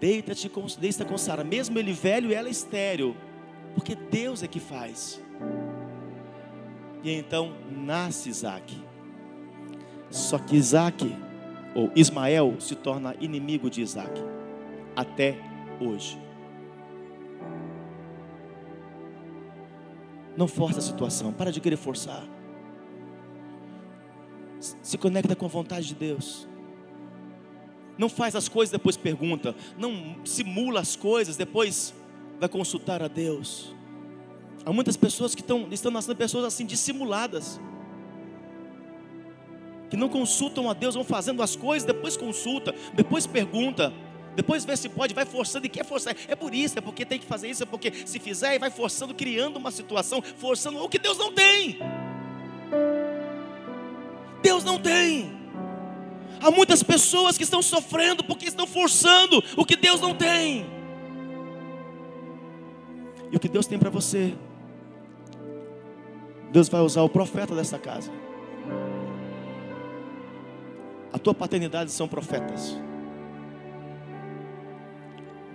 deita-te com, deita com Sara, mesmo ele velho e ela estéreo porque Deus é que faz. E então nasce Isaac. Só que Isaac, ou Ismael, se torna inimigo de Isaac. Até hoje. Não força a situação, para de querer forçar. Se conecta com a vontade de Deus. Não faz as coisas depois pergunta. Não simula as coisas depois vai consultar a Deus. Há muitas pessoas que estão, estão nascendo pessoas assim dissimuladas, que não consultam a Deus, vão fazendo as coisas, depois consulta, depois pergunta, depois vê se pode, vai forçando e quer forçar. É por isso, é porque tem que fazer isso, é porque se fizer, vai forçando, criando uma situação, forçando o que Deus não tem. Deus não tem. Há muitas pessoas que estão sofrendo porque estão forçando o que Deus não tem. E o que Deus tem para você? Deus vai usar o profeta dessa casa. A tua paternidade são profetas.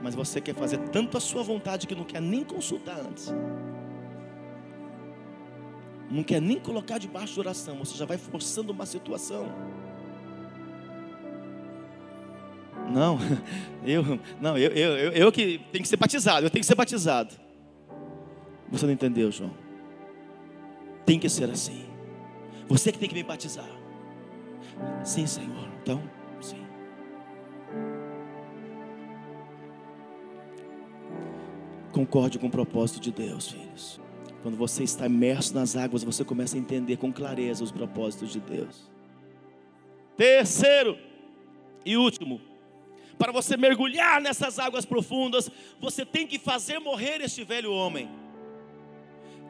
Mas você quer fazer tanto a sua vontade que não quer nem consultar antes. Não quer nem colocar debaixo de oração. Você já vai forçando uma situação. Não, <laughs> eu, não, eu, eu, eu, eu que tenho que ser batizado, eu tenho que ser batizado. Você não entendeu, João? Tem que ser assim. Você que tem que me batizar. Sim, Senhor. Então, sim. Concorde com o propósito de Deus, filhos. Quando você está imerso nas águas, você começa a entender com clareza os propósitos de Deus. Terceiro e último, para você mergulhar nessas águas profundas, você tem que fazer morrer este velho homem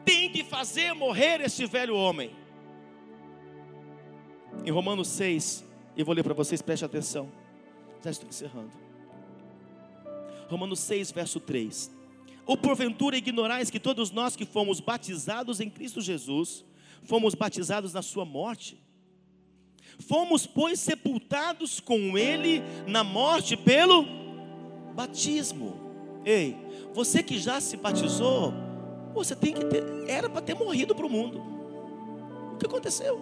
tem que fazer morrer este velho homem. Em Romanos 6, eu vou ler para vocês, preste atenção. Já estou encerrando. Romanos 6, verso 3. Ou porventura ignorais que todos nós que fomos batizados em Cristo Jesus, fomos batizados na sua morte? Fomos, pois, sepultados com Ele na morte pelo batismo. Ei, você que já se batizou, você tem que ter, era para ter morrido para o mundo. O que aconteceu?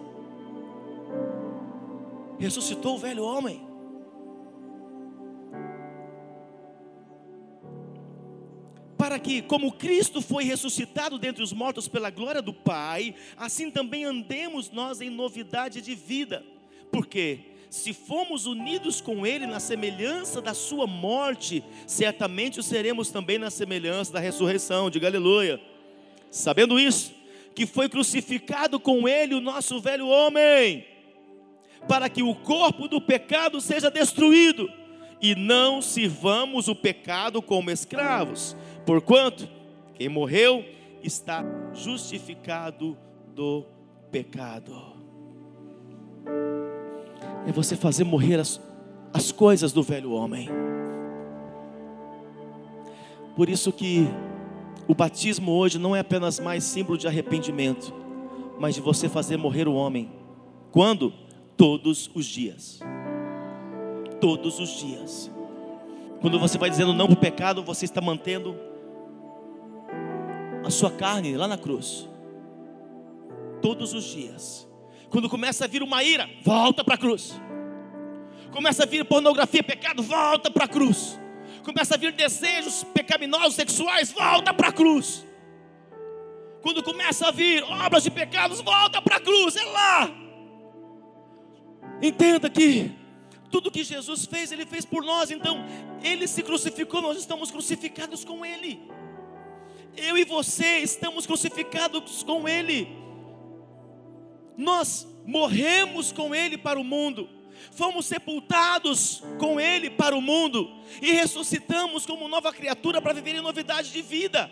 Ressuscitou o velho homem. Para que, como Cristo foi ressuscitado dentre os mortos pela glória do Pai, assim também andemos nós em novidade de vida. Porque se fomos unidos com Ele na semelhança da Sua morte, certamente o seremos também na semelhança da ressurreição. Diga aleluia. Sabendo isso, que foi crucificado com ele o nosso velho homem, para que o corpo do pecado seja destruído, e não sirvamos o pecado como escravos, porquanto quem morreu está justificado do pecado. É você fazer morrer as, as coisas do velho homem. Por isso que o batismo hoje não é apenas mais símbolo de arrependimento, mas de você fazer morrer o homem. Quando? Todos os dias. todos os dias. Quando você vai dizendo não para o pecado, você está mantendo a sua carne lá na cruz. Todos os dias. Quando começa a vir uma ira, volta para a cruz. Começa a vir pornografia, pecado, volta para a cruz. Começa a vir desejos pecaminosos sexuais, volta para a cruz. Quando começa a vir obras de pecados, volta para a cruz, é lá. Entenda que tudo que Jesus fez, Ele fez por nós. Então, Ele se crucificou, nós estamos crucificados com Ele. Eu e você estamos crucificados com Ele. Nós morremos com Ele para o mundo, fomos sepultados com Ele para o mundo e ressuscitamos como nova criatura para viver em novidade de vida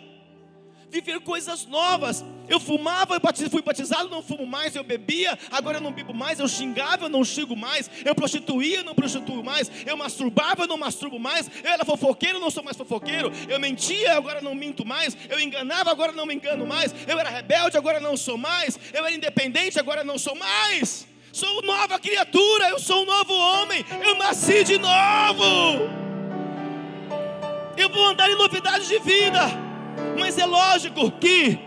viver coisas novas. Eu fumava, eu fui batizado, não fumo mais, eu bebia, agora eu não bebo mais, eu xingava, eu não xingo mais, eu prostituía, eu não prostituo mais, eu masturbava, eu não masturbo mais, eu era fofoqueiro, não sou mais fofoqueiro, eu mentia, agora não minto mais, eu enganava, agora não me engano mais, eu era rebelde, agora não sou mais, eu era independente, agora não sou mais. Sou nova criatura, eu sou um novo homem, eu nasci de novo. Eu vou andar em novidades de vida. Mas é lógico que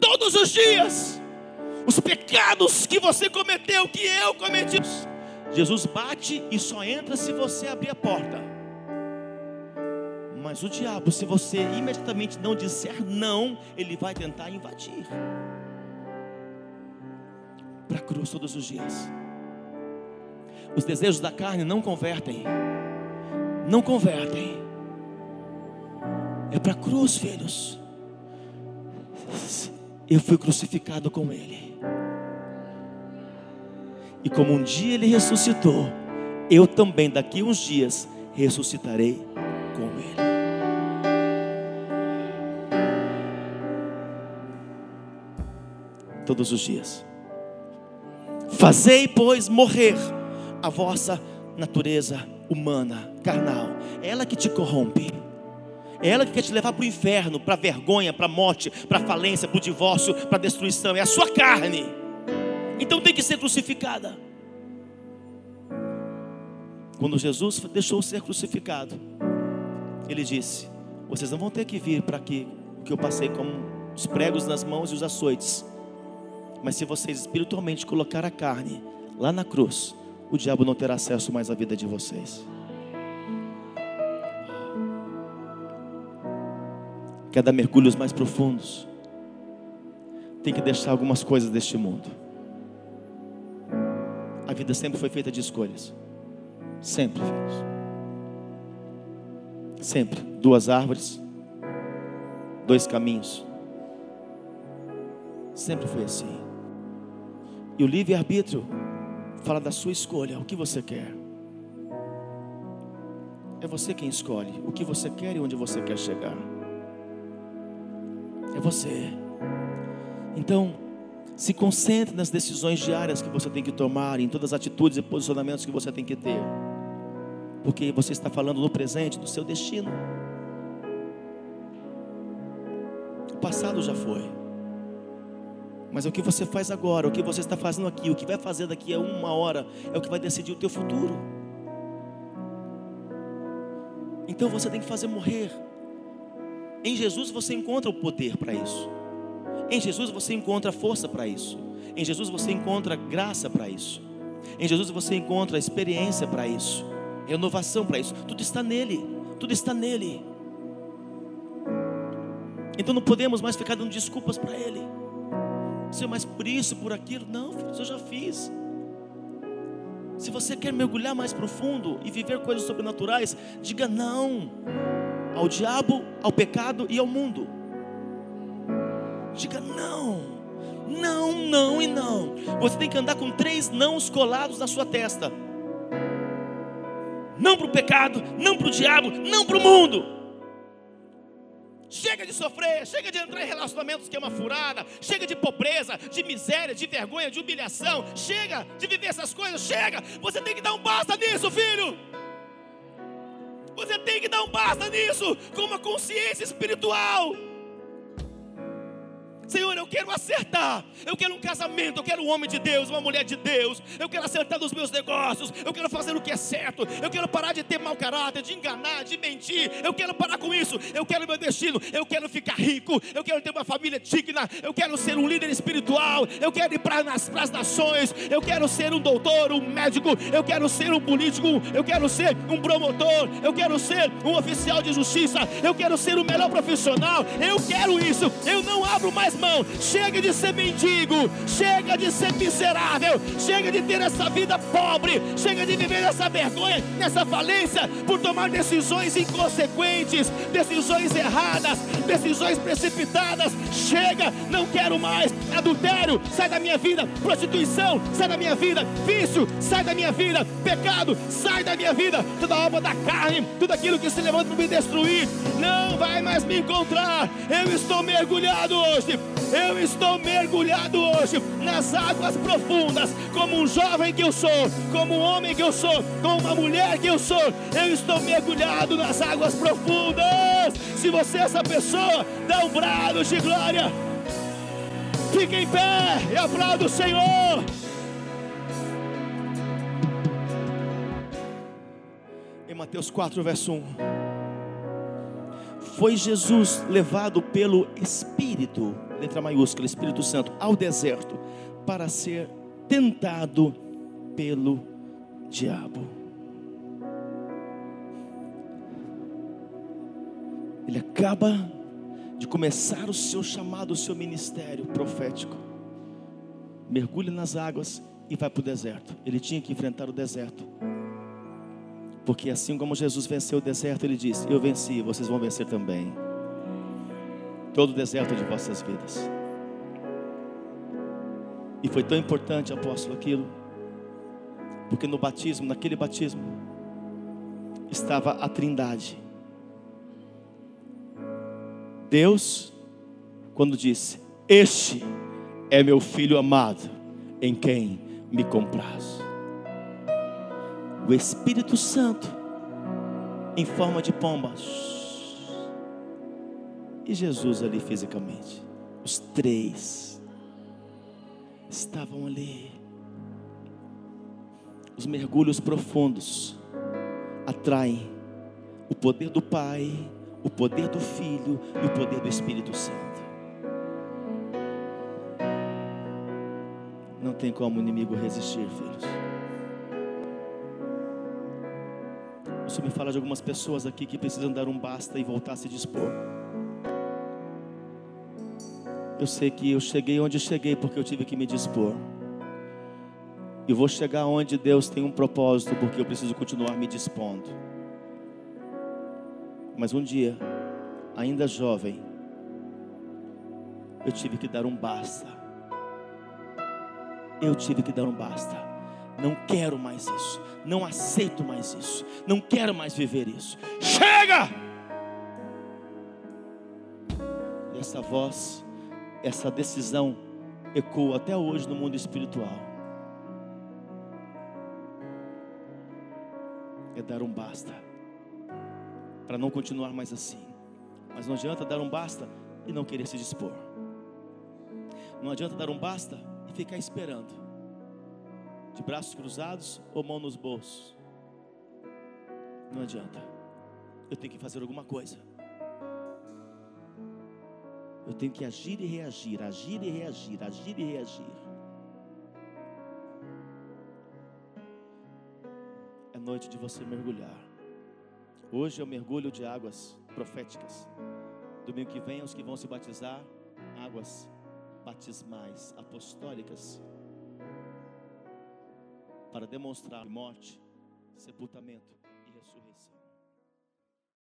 todos os dias os pecados que você cometeu, que eu cometi, Jesus bate e só entra se você abrir a porta. Mas o diabo, se você imediatamente não disser não, ele vai tentar invadir. Para a cruz todos os dias. Os desejos da carne não convertem. Não convertem. É para a cruz, filhos. Eu fui crucificado com Ele. E como um dia Ele ressuscitou, eu também daqui uns dias ressuscitarei com Ele. Todos os dias. Fazei, pois, morrer a vossa natureza humana, carnal, ela que te corrompe ela que quer te levar para o inferno, para a vergonha, para a morte, para a falência, para o divórcio, para a destruição. É a sua carne. Então tem que ser crucificada. Quando Jesus deixou ser crucificado, ele disse: Vocês não vão ter que vir para aqui, o que eu passei como os pregos nas mãos e os açoites. Mas se vocês espiritualmente colocar a carne lá na cruz, o diabo não terá acesso mais à vida de vocês. quer dar mergulhos mais profundos, tem que deixar algumas coisas deste mundo. A vida sempre foi feita de escolhas. Sempre, filhos. Sempre. Duas árvores, dois caminhos. Sempre foi assim. E o livre-arbítrio fala da sua escolha, o que você quer. É você quem escolhe o que você quer e onde você quer chegar é você. Então, se concentre nas decisões diárias que você tem que tomar, em todas as atitudes e posicionamentos que você tem que ter. Porque você está falando no presente do seu destino. O passado já foi. Mas o que você faz agora, o que você está fazendo aqui, o que vai fazer daqui a uma hora, é o que vai decidir o teu futuro. Então você tem que fazer morrer em Jesus você encontra o poder para isso. Em Jesus você encontra força para isso. Em Jesus você encontra graça para isso. Em Jesus você encontra experiência para isso, renovação para isso. Tudo está nele. Tudo está nele. Então não podemos mais ficar dando desculpas para ele. Senhor, mas por isso, por aquilo. Não, filho, eu já fiz. Se você quer mergulhar mais profundo e viver coisas sobrenaturais, diga não ao diabo, ao pecado e ao mundo. Diga não, não, não e não. Você tem que andar com três nãos colados na sua testa. Não para o pecado, não para o diabo, não para o mundo. Chega de sofrer, chega de entrar em relacionamentos que é uma furada, chega de pobreza, de miséria, de vergonha, de humilhação, chega de viver essas coisas, chega. Você tem que dar um basta nisso, filho. Você tem que dar um basta nisso, com uma consciência espiritual. Senhor, eu quero acertar. Eu quero um casamento, eu quero um homem de Deus, uma mulher de Deus. Eu quero acertar nos meus negócios. Eu quero fazer o que é certo. Eu quero parar de ter mau caráter, de enganar, de mentir. Eu quero parar com isso. Eu quero meu destino. Eu quero ficar rico. Eu quero ter uma família digna. Eu quero ser um líder espiritual. Eu quero ir para as, nações. Eu quero ser um doutor, um médico. Eu quero ser um político. Eu quero ser um promotor. Eu quero ser um oficial de justiça. Eu quero ser o melhor profissional. Eu quero isso. Eu não abro mais Chega de ser mendigo, chega de ser miserável, chega de ter essa vida pobre, chega de viver nessa vergonha, nessa falência, por tomar decisões inconsequentes, decisões erradas, decisões precipitadas. Chega, não quero mais adultério, sai da minha vida, prostituição, sai da minha vida, vício, sai da minha vida, pecado, sai da minha vida, toda obra da carne, tudo aquilo que se levanta para me destruir, não vai mais me encontrar. Eu estou mergulhado hoje eu estou mergulhado hoje nas águas profundas, como um jovem que eu sou, como um homem que eu sou, como uma mulher que eu sou. Eu estou mergulhado nas águas profundas. Se você é essa pessoa, dá um brado de glória. Fique em pé e aplauda o Senhor. Em Mateus 4, verso 1. Foi Jesus levado pelo Espírito letra maiúscula, Espírito Santo, ao deserto para ser tentado pelo diabo. Ele acaba de começar o seu chamado, o seu ministério profético. Mergulha nas águas e vai para o deserto. Ele tinha que enfrentar o deserto. Porque assim como Jesus venceu o deserto, ele disse: Eu venci, vocês vão vencer também todo o deserto de vossas vidas. E foi tão importante, apóstolo, aquilo, porque no batismo, naquele batismo, estava a Trindade. Deus, quando disse: Este é meu filho amado, em quem me compraz. O Espírito Santo, em forma de pombas, e Jesus ali fisicamente. Os três estavam ali. Os mergulhos profundos atraem o poder do Pai, o poder do Filho e o poder do Espírito Santo. Não tem como o inimigo resistir, filhos. O Senhor me fala de algumas pessoas aqui que precisam dar um basta e voltar a se dispor. Eu sei que eu cheguei onde cheguei porque eu tive que me dispor. E vou chegar onde Deus tem um propósito porque eu preciso continuar me dispondo. Mas um dia, ainda jovem, eu tive que dar um basta. Eu tive que dar um basta. Não quero mais isso. Não aceito mais isso. Não quero mais viver isso. Chega! E essa voz essa decisão ecoa até hoje no mundo espiritual. É dar um basta, para não continuar mais assim. Mas não adianta dar um basta e não querer se dispor. Não adianta dar um basta e ficar esperando, de braços cruzados ou mão nos bolsos. Não adianta. Eu tenho que fazer alguma coisa. Eu tenho que agir e reagir, agir e reagir, agir e reagir. É noite de você mergulhar. Hoje o mergulho de águas proféticas. Domingo que vem, os que vão se batizar, águas batismais, apostólicas, para demonstrar morte, sepultamento e ressurreição.